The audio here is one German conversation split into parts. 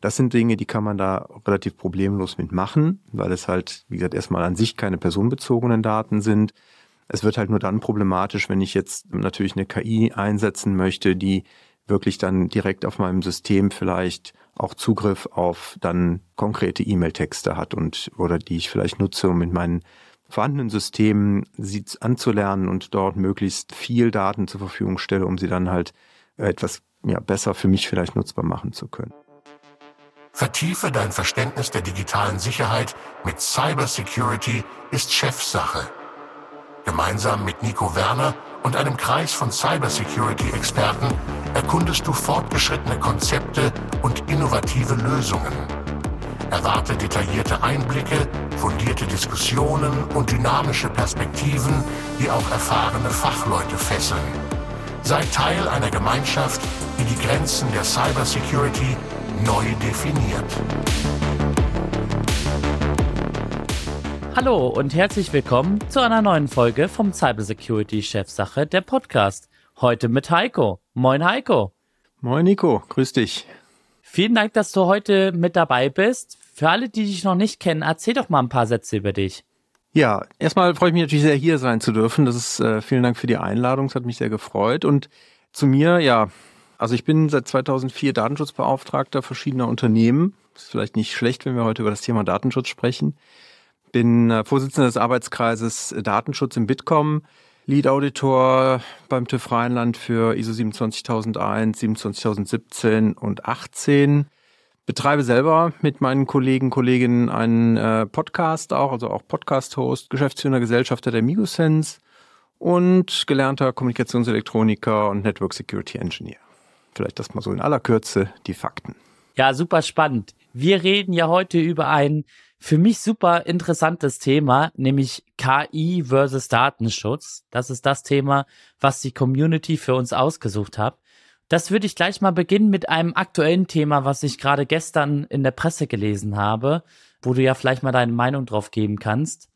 Das sind Dinge, die kann man da relativ problemlos mitmachen, weil es halt, wie gesagt, erstmal an sich keine personenbezogenen Daten sind. Es wird halt nur dann problematisch, wenn ich jetzt natürlich eine KI einsetzen möchte, die wirklich dann direkt auf meinem System vielleicht auch Zugriff auf dann konkrete E-Mail-Texte hat und oder die ich vielleicht nutze, um mit meinen vorhandenen Systemen sie anzulernen und dort möglichst viel Daten zur Verfügung stelle, um sie dann halt etwas ja, besser für mich vielleicht nutzbar machen zu können. Vertiefe dein Verständnis der digitalen Sicherheit mit Cybersecurity ist Chefsache. Gemeinsam mit Nico Werner und einem Kreis von Cybersecurity-Experten erkundest du fortgeschrittene Konzepte und innovative Lösungen. Erwarte detaillierte Einblicke, fundierte Diskussionen und dynamische Perspektiven, die auch erfahrene Fachleute fesseln. Sei Teil einer Gemeinschaft, die die Grenzen der Cybersecurity neu definiert. Hallo und herzlich willkommen zu einer neuen Folge vom Cybersecurity Chefsache, der Podcast. Heute mit Heiko. Moin Heiko. Moin Nico, grüß dich. Vielen Dank, dass du heute mit dabei bist. Für alle, die dich noch nicht kennen, erzähl doch mal ein paar Sätze über dich. Ja, erstmal freue ich mich natürlich sehr, hier sein zu dürfen. Das ist äh, vielen Dank für die Einladung. Es hat mich sehr gefreut. Und zu mir, ja, also ich bin seit 2004 Datenschutzbeauftragter verschiedener Unternehmen. Ist vielleicht nicht schlecht, wenn wir heute über das Thema Datenschutz sprechen. Bin äh, Vorsitzender des Arbeitskreises Datenschutz im Bitkom, Lead Auditor beim TÜV Rheinland für ISO 27001, 27017 und 18. Betreibe selber mit meinen Kollegen, Kolleginnen einen äh, Podcast auch, also auch Podcast-Host, Geschäftsführer, Gesellschafter der Migosense und gelernter Kommunikationselektroniker und Network Security Engineer. Vielleicht das mal so in aller Kürze die Fakten. Ja, super spannend. Wir reden ja heute über ein für mich super interessantes Thema, nämlich KI versus Datenschutz. Das ist das Thema, was die Community für uns ausgesucht hat. Das würde ich gleich mal beginnen mit einem aktuellen Thema, was ich gerade gestern in der Presse gelesen habe, wo du ja vielleicht mal deine Meinung drauf geben kannst.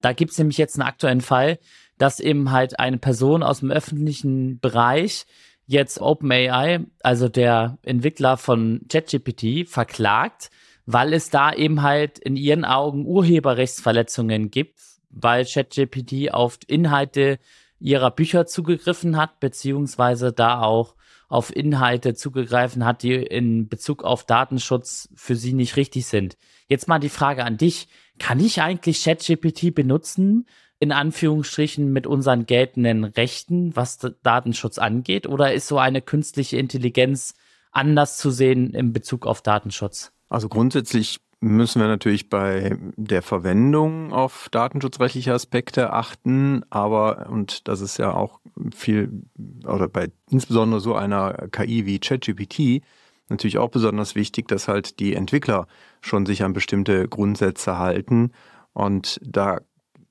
Da gibt's nämlich jetzt einen aktuellen Fall, dass eben halt eine Person aus dem öffentlichen Bereich jetzt OpenAI, also der Entwickler von ChatGPT, verklagt, weil es da eben halt in ihren Augen Urheberrechtsverletzungen gibt, weil ChatGPT auf Inhalte ihrer Bücher zugegriffen hat, beziehungsweise da auch auf Inhalte zugegreifen hat, die in Bezug auf Datenschutz für sie nicht richtig sind. Jetzt mal die Frage an dich. Kann ich eigentlich ChatGPT benutzen, in Anführungsstrichen mit unseren geltenden Rechten, was Datenschutz angeht? Oder ist so eine künstliche Intelligenz anders zu sehen in Bezug auf Datenschutz? Also grundsätzlich müssen wir natürlich bei der Verwendung auf datenschutzrechtliche Aspekte achten, aber, und das ist ja auch viel, oder bei insbesondere so einer KI wie ChatGPT, natürlich auch besonders wichtig, dass halt die Entwickler schon sich an bestimmte Grundsätze halten. Und da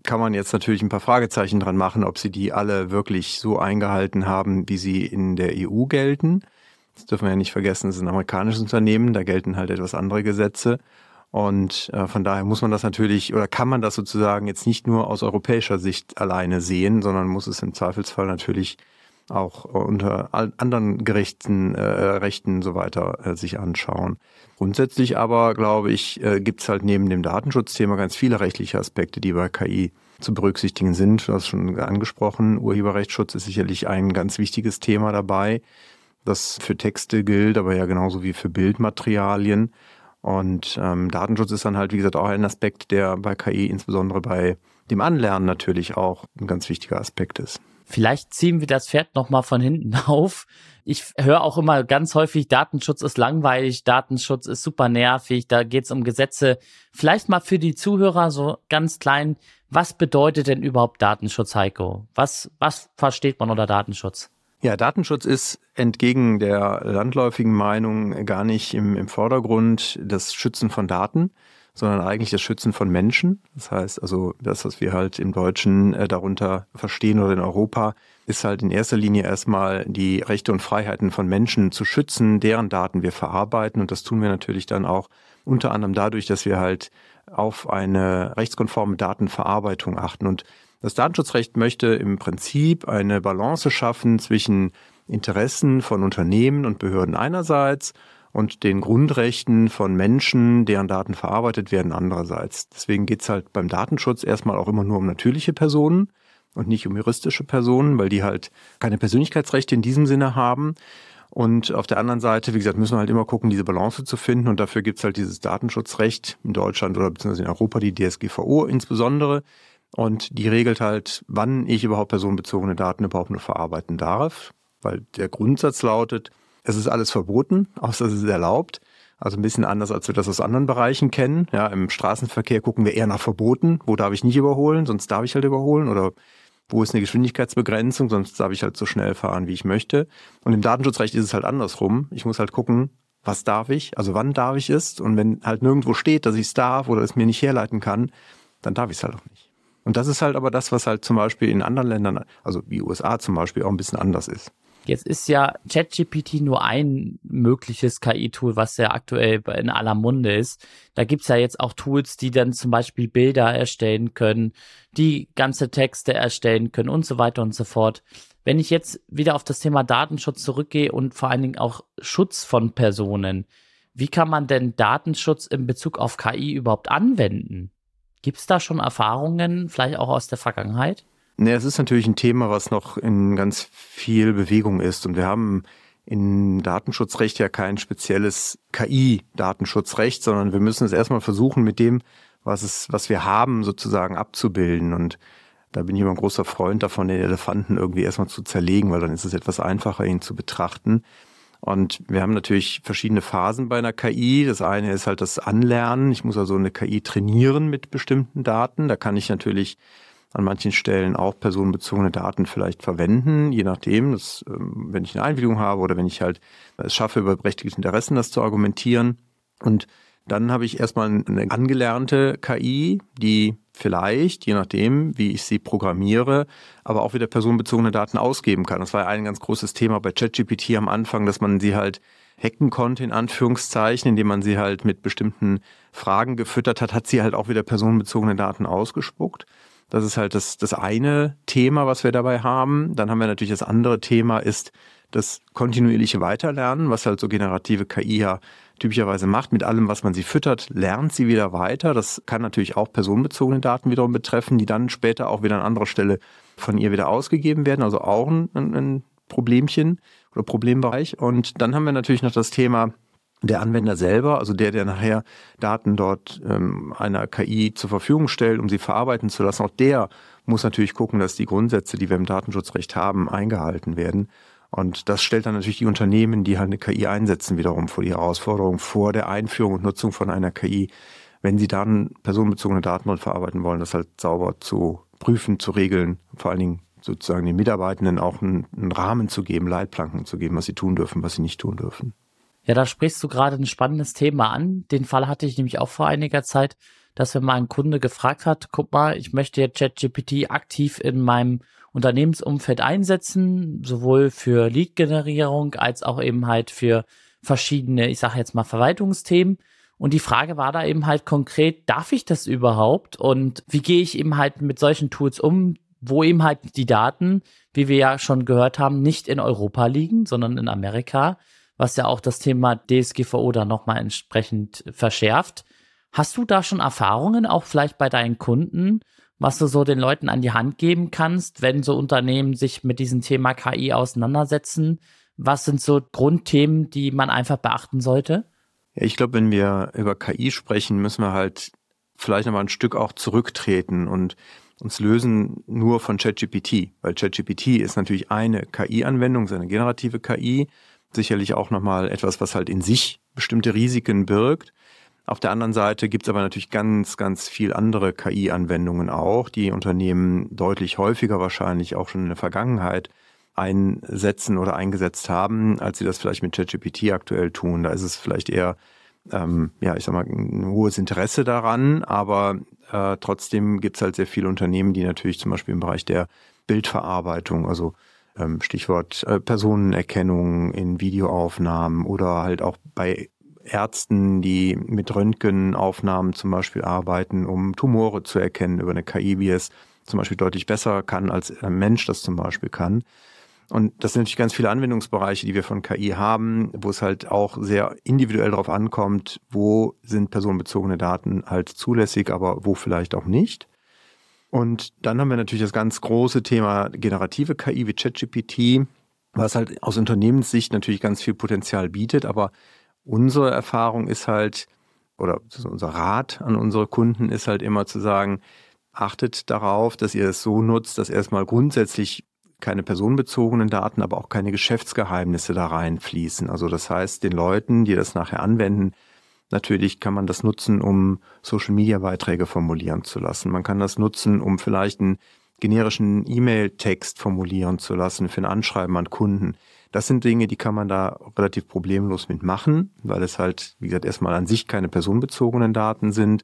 kann man jetzt natürlich ein paar Fragezeichen dran machen, ob sie die alle wirklich so eingehalten haben, wie sie in der EU gelten. Das dürfen wir ja nicht vergessen, es ist ein amerikanisches Unternehmen, da gelten halt etwas andere Gesetze. Und äh, von daher muss man das natürlich oder kann man das sozusagen jetzt nicht nur aus europäischer Sicht alleine sehen, sondern muss es im Zweifelsfall natürlich auch unter anderen Gerichten, äh, Rechten so weiter äh, sich anschauen. Grundsätzlich aber, glaube ich, äh, gibt es halt neben dem Datenschutzthema ganz viele rechtliche Aspekte, die bei KI zu berücksichtigen sind. Du hast schon angesprochen, Urheberrechtsschutz ist sicherlich ein ganz wichtiges Thema dabei, das für Texte gilt, aber ja genauso wie für Bildmaterialien. Und ähm, Datenschutz ist dann halt, wie gesagt, auch ein Aspekt, der bei KI insbesondere bei dem Anlernen natürlich auch ein ganz wichtiger Aspekt ist. Vielleicht ziehen wir das Pferd nochmal von hinten auf. Ich höre auch immer ganz häufig, Datenschutz ist langweilig, Datenschutz ist super nervig, da geht es um Gesetze. Vielleicht mal für die Zuhörer so ganz klein, was bedeutet denn überhaupt Datenschutz, Heiko? Was, was versteht man unter Datenschutz? Ja, Datenschutz ist entgegen der landläufigen Meinung gar nicht im, im Vordergrund das Schützen von Daten, sondern eigentlich das Schützen von Menschen. Das heißt also, das, was wir halt im Deutschen äh, darunter verstehen oder in Europa, ist halt in erster Linie erstmal die Rechte und Freiheiten von Menschen zu schützen, deren Daten wir verarbeiten. Und das tun wir natürlich dann auch unter anderem dadurch, dass wir halt auf eine rechtskonforme Datenverarbeitung achten. Und das Datenschutzrecht möchte im Prinzip eine Balance schaffen zwischen Interessen von Unternehmen und Behörden einerseits und den Grundrechten von Menschen, deren Daten verarbeitet werden, andererseits. Deswegen geht's halt beim Datenschutz erstmal auch immer nur um natürliche Personen und nicht um juristische Personen, weil die halt keine Persönlichkeitsrechte in diesem Sinne haben. Und auf der anderen Seite, wie gesagt, müssen wir halt immer gucken, diese Balance zu finden. Und dafür gibt's halt dieses Datenschutzrecht in Deutschland oder beziehungsweise in Europa, die DSGVO insbesondere. Und die regelt halt, wann ich überhaupt personenbezogene Daten überhaupt nur verarbeiten darf. Weil der Grundsatz lautet, es ist alles verboten, außer es ist erlaubt. Also ein bisschen anders, als wir das aus anderen Bereichen kennen. Ja, im Straßenverkehr gucken wir eher nach Verboten. Wo darf ich nicht überholen? Sonst darf ich halt überholen. Oder wo ist eine Geschwindigkeitsbegrenzung? Sonst darf ich halt so schnell fahren, wie ich möchte. Und im Datenschutzrecht ist es halt andersrum. Ich muss halt gucken, was darf ich? Also wann darf ich es? Und wenn halt nirgendwo steht, dass ich es darf oder es mir nicht herleiten kann, dann darf ich es halt auch nicht. Und das ist halt aber das, was halt zum Beispiel in anderen Ländern, also wie USA zum Beispiel, auch ein bisschen anders ist. Jetzt ist ja ChatGPT nur ein mögliches KI-Tool, was ja aktuell in aller Munde ist. Da gibt's ja jetzt auch Tools, die dann zum Beispiel Bilder erstellen können, die ganze Texte erstellen können und so weiter und so fort. Wenn ich jetzt wieder auf das Thema Datenschutz zurückgehe und vor allen Dingen auch Schutz von Personen, wie kann man denn Datenschutz in Bezug auf KI überhaupt anwenden? Gibt's da schon Erfahrungen, vielleicht auch aus der Vergangenheit? Nee, es ist natürlich ein Thema, was noch in ganz viel Bewegung ist. Und wir haben in Datenschutzrecht ja kein spezielles KI-Datenschutzrecht, sondern wir müssen es erstmal versuchen, mit dem, was es, was wir haben, sozusagen abzubilden. Und da bin ich immer ein großer Freund davon, den Elefanten irgendwie erstmal zu zerlegen, weil dann ist es etwas einfacher, ihn zu betrachten. Und wir haben natürlich verschiedene Phasen bei einer KI. Das eine ist halt das Anlernen. Ich muss also eine KI trainieren mit bestimmten Daten. Da kann ich natürlich an manchen Stellen auch personenbezogene Daten vielleicht verwenden, je nachdem, dass, ähm, wenn ich eine Einwilligung habe oder wenn ich halt es schaffe, über berechtigte Interessen das zu argumentieren. Und dann habe ich erstmal eine angelernte KI, die vielleicht, je nachdem, wie ich sie programmiere, aber auch wieder personenbezogene Daten ausgeben kann. Das war ja ein ganz großes Thema bei ChatGPT am Anfang, dass man sie halt hacken konnte, in Anführungszeichen, indem man sie halt mit bestimmten Fragen gefüttert hat, hat sie halt auch wieder personenbezogene Daten ausgespuckt. Das ist halt das, das eine Thema, was wir dabei haben. Dann haben wir natürlich das andere Thema ist das kontinuierliche Weiterlernen, was halt so generative KI ja typischerweise macht. Mit allem, was man sie füttert, lernt sie wieder weiter. Das kann natürlich auch personenbezogene Daten wiederum betreffen, die dann später auch wieder an anderer Stelle von ihr wieder ausgegeben werden. Also auch ein, ein Problemchen oder Problembereich. Und dann haben wir natürlich noch das Thema der Anwender selber, also der, der nachher Daten dort ähm, einer KI zur Verfügung stellt, um sie verarbeiten zu lassen, auch der muss natürlich gucken, dass die Grundsätze, die wir im Datenschutzrecht haben, eingehalten werden. Und das stellt dann natürlich die Unternehmen, die halt eine KI einsetzen, wiederum vor die Herausforderung vor der Einführung und Nutzung von einer KI, wenn sie dann personenbezogene Daten verarbeiten wollen, das halt sauber zu prüfen, zu regeln, vor allen Dingen sozusagen den Mitarbeitenden auch einen, einen Rahmen zu geben, Leitplanken zu geben, was sie tun dürfen, was sie nicht tun dürfen. Ja, da sprichst du gerade ein spannendes Thema an. Den Fall hatte ich nämlich auch vor einiger Zeit, dass wenn mal ein Kunde gefragt hat, guck mal, ich möchte jetzt ChatGPT aktiv in meinem Unternehmensumfeld einsetzen, sowohl für Lead-Generierung als auch eben halt für verschiedene, ich sage jetzt mal Verwaltungsthemen. Und die Frage war da eben halt konkret, darf ich das überhaupt? Und wie gehe ich eben halt mit solchen Tools um, wo eben halt die Daten, wie wir ja schon gehört haben, nicht in Europa liegen, sondern in Amerika was ja auch das Thema DSGVO dann nochmal entsprechend verschärft. Hast du da schon Erfahrungen, auch vielleicht bei deinen Kunden, was du so den Leuten an die Hand geben kannst, wenn so Unternehmen sich mit diesem Thema KI auseinandersetzen? Was sind so Grundthemen, die man einfach beachten sollte? Ja, ich glaube, wenn wir über KI sprechen, müssen wir halt vielleicht nochmal ein Stück auch zurücktreten und uns lösen nur von ChatGPT, weil ChatGPT ist natürlich eine KI-Anwendung, eine generative KI sicherlich auch nochmal etwas, was halt in sich bestimmte Risiken birgt. Auf der anderen Seite gibt es aber natürlich ganz, ganz viel andere KI-Anwendungen auch, die Unternehmen deutlich häufiger wahrscheinlich auch schon in der Vergangenheit einsetzen oder eingesetzt haben, als sie das vielleicht mit ChatGPT aktuell tun. Da ist es vielleicht eher, ähm, ja, ich sag mal, ein hohes Interesse daran, aber äh, trotzdem gibt es halt sehr viele Unternehmen, die natürlich zum Beispiel im Bereich der Bildverarbeitung, also Stichwort äh, Personenerkennung in Videoaufnahmen oder halt auch bei Ärzten, die mit Röntgenaufnahmen zum Beispiel arbeiten, um Tumore zu erkennen über eine KI, wie es zum Beispiel deutlich besser kann, als ein Mensch das zum Beispiel kann. Und das sind natürlich ganz viele Anwendungsbereiche, die wir von KI haben, wo es halt auch sehr individuell darauf ankommt, wo sind personenbezogene Daten halt zulässig, aber wo vielleicht auch nicht. Und dann haben wir natürlich das ganz große Thema generative KI wie ChatGPT, was halt aus Unternehmenssicht natürlich ganz viel Potenzial bietet. Aber unsere Erfahrung ist halt, oder unser Rat an unsere Kunden ist halt immer zu sagen, achtet darauf, dass ihr es so nutzt, dass erstmal grundsätzlich keine personenbezogenen Daten, aber auch keine Geschäftsgeheimnisse da reinfließen. Also das heißt, den Leuten, die das nachher anwenden, natürlich kann man das nutzen, um Social-Media-Beiträge formulieren zu lassen. Man kann das nutzen, um vielleicht einen generischen E-Mail-Text formulieren zu lassen für ein Anschreiben an Kunden. Das sind Dinge, die kann man da relativ problemlos mitmachen, weil es halt, wie gesagt, erstmal an sich keine personenbezogenen Daten sind.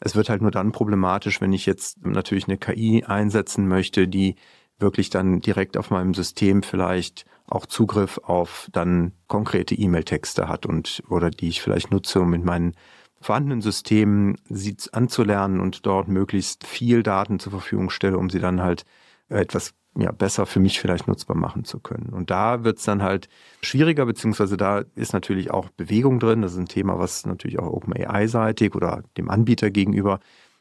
Es wird halt nur dann problematisch, wenn ich jetzt natürlich eine KI einsetzen möchte, die wirklich dann direkt auf meinem System vielleicht auch Zugriff auf dann konkrete E-Mail-Texte hat und oder die ich vielleicht nutze, um mit meinen vorhandenen Systemen sie anzulernen und dort möglichst viel Daten zur Verfügung stelle, um sie dann halt etwas ja, besser für mich vielleicht nutzbar machen zu können. Und da wird es dann halt schwieriger, beziehungsweise da ist natürlich auch Bewegung drin. Das ist ein Thema, was natürlich auch OpenAI-seitig oder dem Anbieter gegenüber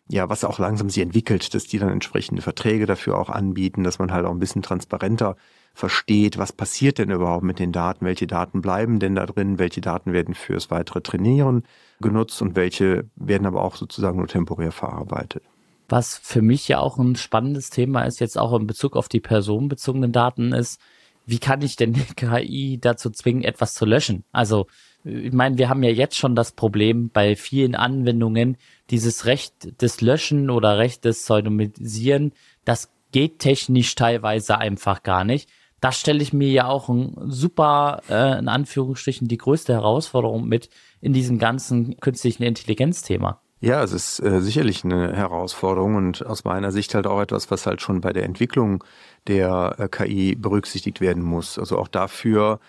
ja, was auch langsam sich entwickelt, dass die dann entsprechende Verträge dafür auch anbieten, dass man halt auch ein bisschen transparenter versteht, was passiert denn überhaupt mit den Daten, welche Daten bleiben denn da drin, welche Daten werden fürs weitere Trainieren genutzt und welche werden aber auch sozusagen nur temporär verarbeitet. Was für mich ja auch ein spannendes Thema ist, jetzt auch in Bezug auf die personenbezogenen Daten, ist, wie kann ich denn die KI dazu zwingen, etwas zu löschen? Also, ich meine, wir haben ja jetzt schon das Problem bei vielen Anwendungen, dieses Recht des Löschen oder Recht des Pseudonymisieren, das geht technisch teilweise einfach gar nicht. Das stelle ich mir ja auch ein super, äh, in Anführungsstrichen, die größte Herausforderung mit in diesem ganzen künstlichen Intelligenzthema. Ja, es ist äh, sicherlich eine Herausforderung und aus meiner Sicht halt auch etwas, was halt schon bei der Entwicklung der äh, KI berücksichtigt werden muss. Also auch dafür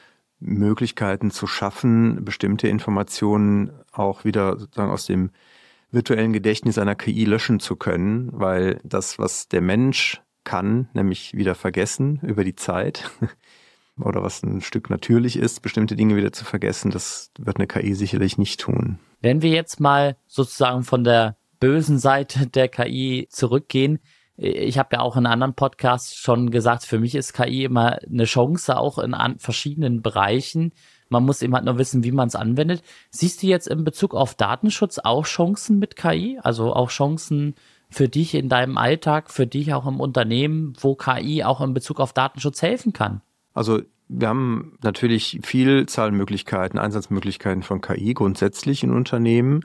Möglichkeiten zu schaffen, bestimmte Informationen auch wieder sozusagen aus dem virtuellen Gedächtnis einer KI löschen zu können, weil das, was der Mensch kann, nämlich wieder vergessen über die Zeit oder was ein Stück natürlich ist, bestimmte Dinge wieder zu vergessen, das wird eine KI sicherlich nicht tun. Wenn wir jetzt mal sozusagen von der bösen Seite der KI zurückgehen, ich habe ja auch in anderen Podcasts schon gesagt, für mich ist KI immer eine Chance, auch in verschiedenen Bereichen. Man muss eben halt nur wissen, wie man es anwendet. Siehst du jetzt in Bezug auf Datenschutz auch Chancen mit KI? Also auch Chancen für dich in deinem Alltag, für dich auch im Unternehmen, wo KI auch in Bezug auf Datenschutz helfen kann? Also wir haben natürlich Vielzahlmöglichkeiten, Einsatzmöglichkeiten von KI grundsätzlich in Unternehmen.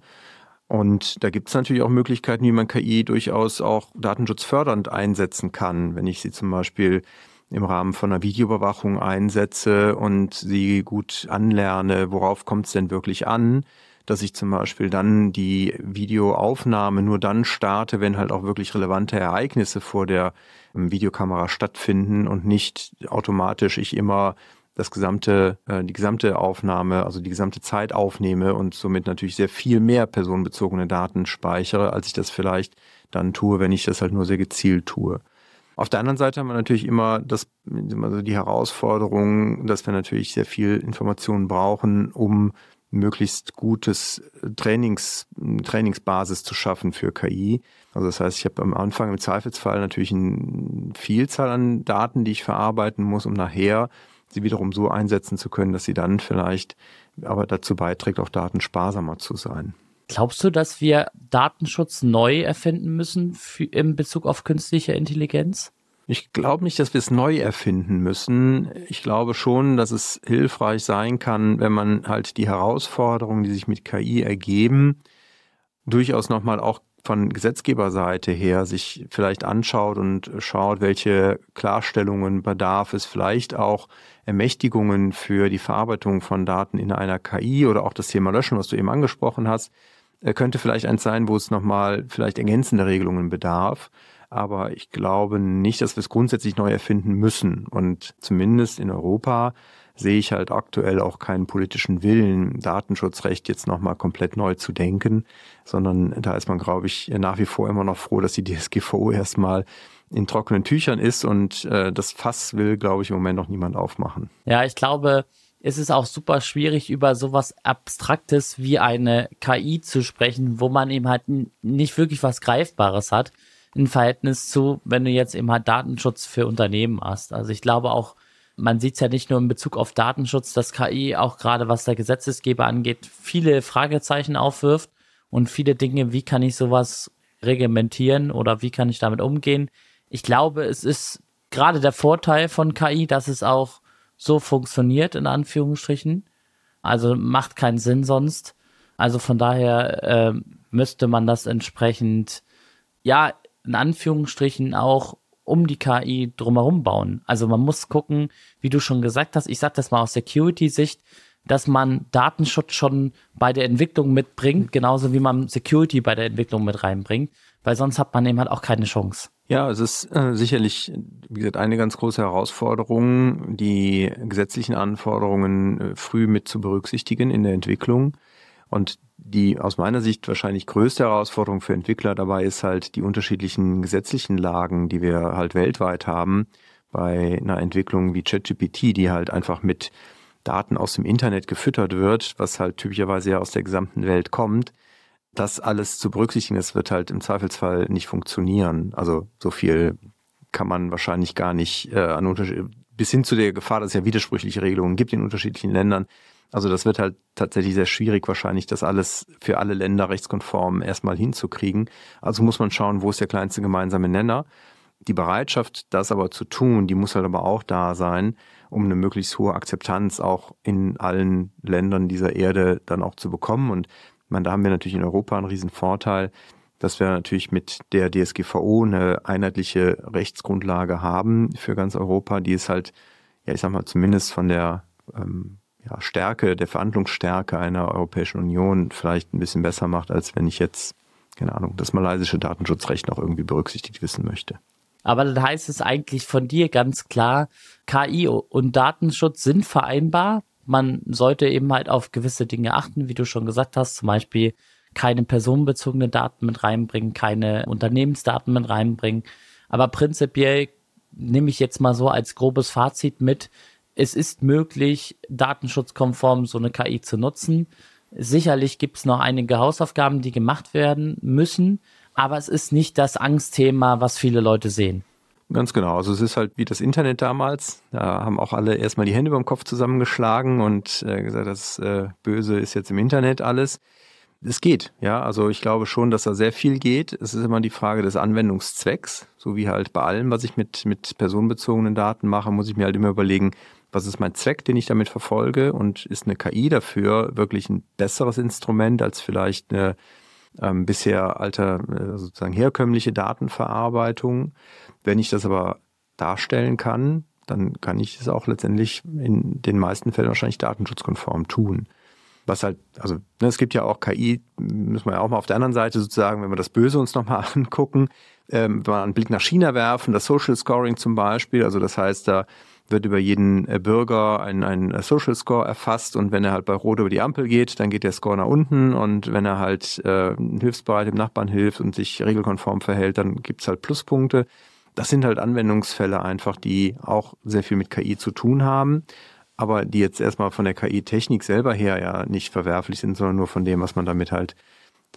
Und da gibt es natürlich auch Möglichkeiten, wie man KI durchaus auch datenschutzfördernd einsetzen kann. Wenn ich sie zum Beispiel im Rahmen von einer Videoüberwachung einsetze und sie gut anlerne, worauf kommt es denn wirklich an, dass ich zum Beispiel dann die Videoaufnahme nur dann starte, wenn halt auch wirklich relevante Ereignisse vor der ähm, Videokamera stattfinden und nicht automatisch ich immer das gesamte, äh, die gesamte Aufnahme, also die gesamte Zeit aufnehme und somit natürlich sehr viel mehr personenbezogene Daten speichere, als ich das vielleicht dann tue, wenn ich das halt nur sehr gezielt tue. Auf der anderen Seite haben wir natürlich immer das, also die Herausforderung, dass wir natürlich sehr viel Informationen brauchen, um möglichst gutes Trainings, Trainingsbasis zu schaffen für KI. Also das heißt, ich habe am Anfang im Zweifelsfall natürlich eine Vielzahl an Daten, die ich verarbeiten muss, um nachher sie wiederum so einsetzen zu können, dass sie dann vielleicht aber dazu beiträgt, auch datensparsamer zu sein. Glaubst du, dass wir Datenschutz neu erfinden müssen für, in Bezug auf künstliche Intelligenz? Ich glaube nicht, dass wir es neu erfinden müssen. Ich glaube schon, dass es hilfreich sein kann, wenn man halt die Herausforderungen, die sich mit KI ergeben, durchaus nochmal auch von Gesetzgeberseite her sich vielleicht anschaut und schaut, welche Klarstellungen bedarf es, vielleicht auch Ermächtigungen für die Verarbeitung von Daten in einer KI oder auch das Thema Löschen, was du eben angesprochen hast, äh, könnte vielleicht eins sein, wo es nochmal vielleicht ergänzende Regelungen bedarf. Aber ich glaube nicht, dass wir es grundsätzlich neu erfinden müssen. Und zumindest in Europa sehe ich halt aktuell auch keinen politischen Willen, Datenschutzrecht jetzt nochmal komplett neu zu denken, sondern da ist man, glaube ich, nach wie vor immer noch froh, dass die DSGVO erstmal in trockenen Tüchern ist und äh, das Fass will, glaube ich, im Moment noch niemand aufmachen. Ja, ich glaube, es ist auch super schwierig, über sowas Abstraktes wie eine KI zu sprechen, wo man eben halt nicht wirklich was Greifbares hat im Verhältnis zu, wenn du jetzt eben halt Datenschutz für Unternehmen hast. Also ich glaube auch, man sieht es ja nicht nur in Bezug auf Datenschutz, dass KI auch gerade was der Gesetzesgeber angeht, viele Fragezeichen aufwirft und viele Dinge, wie kann ich sowas reglementieren oder wie kann ich damit umgehen, ich glaube, es ist gerade der Vorteil von KI, dass es auch so funktioniert, in Anführungsstrichen. Also macht keinen Sinn sonst. Also von daher äh, müsste man das entsprechend, ja, in Anführungsstrichen auch um die KI drumherum bauen. Also man muss gucken, wie du schon gesagt hast, ich sage das mal aus Security-Sicht, dass man Datenschutz schon bei der Entwicklung mitbringt, genauso wie man Security bei der Entwicklung mit reinbringt, weil sonst hat man eben halt auch keine Chance. Ja, es ist äh, sicherlich, wie gesagt, eine ganz große Herausforderung, die gesetzlichen Anforderungen äh, früh mit zu berücksichtigen in der Entwicklung. Und die aus meiner Sicht wahrscheinlich größte Herausforderung für Entwickler dabei ist halt die unterschiedlichen gesetzlichen Lagen, die wir halt weltweit haben bei einer Entwicklung wie ChatGPT, die halt einfach mit Daten aus dem Internet gefüttert wird, was halt typischerweise ja aus der gesamten Welt kommt das alles zu berücksichtigen, das wird halt im Zweifelsfall nicht funktionieren. Also so viel kann man wahrscheinlich gar nicht äh, an Unterschied bis hin zu der Gefahr, dass es ja widersprüchliche Regelungen gibt in unterschiedlichen Ländern. Also das wird halt tatsächlich sehr schwierig wahrscheinlich, das alles für alle Länder rechtskonform erstmal hinzukriegen. Also muss man schauen, wo ist der kleinste gemeinsame Nenner. Die Bereitschaft, das aber zu tun, die muss halt aber auch da sein, um eine möglichst hohe Akzeptanz auch in allen Ländern dieser Erde dann auch zu bekommen. Und meine, da haben wir natürlich in Europa einen riesen Vorteil, dass wir natürlich mit der DSGVO eine einheitliche Rechtsgrundlage haben für ganz Europa, die es halt, ja, ich sag mal, zumindest von der ähm, ja, Stärke, der Verhandlungsstärke einer Europäischen Union vielleicht ein bisschen besser macht, als wenn ich jetzt, keine Ahnung, das malaysische Datenschutzrecht noch irgendwie berücksichtigt wissen möchte. Aber dann heißt es eigentlich von dir ganz klar, KI und Datenschutz sind vereinbar. Man sollte eben halt auf gewisse Dinge achten, wie du schon gesagt hast, zum Beispiel keine personenbezogene Daten mit reinbringen, keine Unternehmensdaten mit reinbringen. Aber prinzipiell nehme ich jetzt mal so als grobes Fazit mit, es ist möglich, datenschutzkonform so eine KI zu nutzen. Sicherlich gibt es noch einige Hausaufgaben, die gemacht werden müssen, aber es ist nicht das Angstthema, was viele Leute sehen. Ganz genau. Also es ist halt wie das Internet damals. Da haben auch alle erstmal die Hände beim Kopf zusammengeschlagen und äh, gesagt, das äh, Böse ist jetzt im Internet alles. Es geht, ja. Also ich glaube schon, dass da sehr viel geht. Es ist immer die Frage des Anwendungszwecks. So wie halt bei allem, was ich mit, mit personenbezogenen Daten mache, muss ich mir halt immer überlegen, was ist mein Zweck, den ich damit verfolge und ist eine KI dafür wirklich ein besseres Instrument als vielleicht eine ähm, bisher alter, äh, sozusagen herkömmliche Datenverarbeitung. Wenn ich das aber darstellen kann, dann kann ich es auch letztendlich in den meisten Fällen wahrscheinlich datenschutzkonform tun. Was halt, also ne, es gibt ja auch KI, müssen wir ja auch mal auf der anderen Seite sozusagen, wenn wir das Böse uns nochmal angucken, ähm, wenn wir einen Blick nach China werfen, das Social Scoring zum Beispiel, also das heißt, da wird über jeden äh, Bürger ein, ein Social Score erfasst und wenn er halt bei Rot über die Ampel geht, dann geht der Score nach unten und wenn er halt äh, hilfsbereit dem Nachbarn hilft und sich regelkonform verhält, dann gibt's halt Pluspunkte. Das sind halt Anwendungsfälle einfach, die auch sehr viel mit KI zu tun haben, aber die jetzt erstmal von der KI-Technik selber her ja nicht verwerflich sind, sondern nur von dem, was man damit halt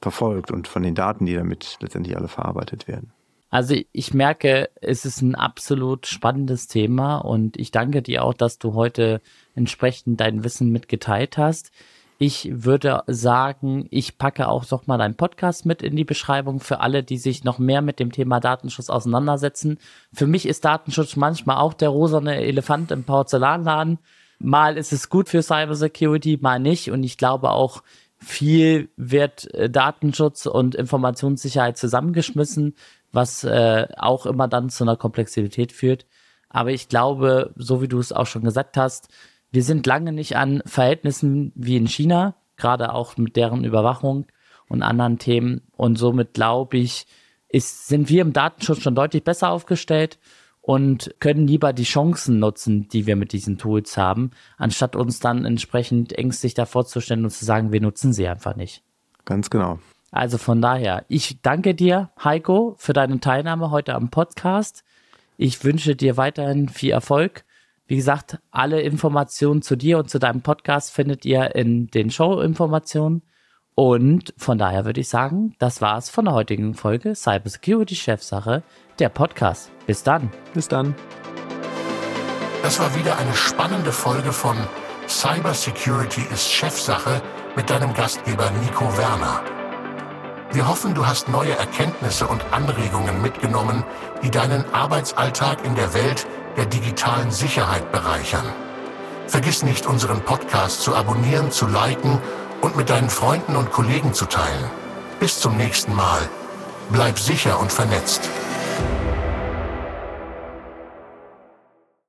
verfolgt und von den Daten, die damit letztendlich alle verarbeitet werden. Also ich merke, es ist ein absolut spannendes Thema und ich danke dir auch, dass du heute entsprechend dein Wissen mitgeteilt hast. Ich würde sagen, ich packe auch doch mal deinen Podcast mit in die Beschreibung für alle, die sich noch mehr mit dem Thema Datenschutz auseinandersetzen. Für mich ist Datenschutz manchmal auch der rosane Elefant im Porzellanladen. Mal ist es gut für Cybersecurity, mal nicht. Und ich glaube auch, viel wird äh, Datenschutz und Informationssicherheit zusammengeschmissen, was äh, auch immer dann zu einer Komplexität führt. Aber ich glaube, so wie du es auch schon gesagt hast, wir sind lange nicht an Verhältnissen wie in China, gerade auch mit deren Überwachung und anderen Themen. Und somit glaube ich, ist, sind wir im Datenschutz schon deutlich besser aufgestellt. und können lieber die Chancen nutzen, die wir mit diesen Tools haben, anstatt uns dann entsprechend ängstlich davor zu stellen und zu sagen, wir nutzen sie einfach nicht. Ganz genau. Also von daher, ich danke dir, Heiko, für deine Teilnahme heute am Podcast. Ich wünsche dir weiterhin viel Erfolg. Wie gesagt, alle Informationen zu dir und zu deinem Podcast findet ihr in den Show-Informationen. Und von daher würde ich sagen, das war's von der heutigen Folge Cybersecurity Chefsache, der Podcast. Bis dann. Bis dann. Das war wieder eine spannende Folge von Cybersecurity ist Chefsache mit deinem Gastgeber Nico Werner. Wir hoffen, du hast neue Erkenntnisse und Anregungen mitgenommen, die deinen Arbeitsalltag in der Welt der digitalen Sicherheit bereichern. Vergiss nicht, unseren Podcast zu abonnieren, zu liken und mit deinen Freunden und Kollegen zu teilen. Bis zum nächsten Mal. Bleib sicher und vernetzt.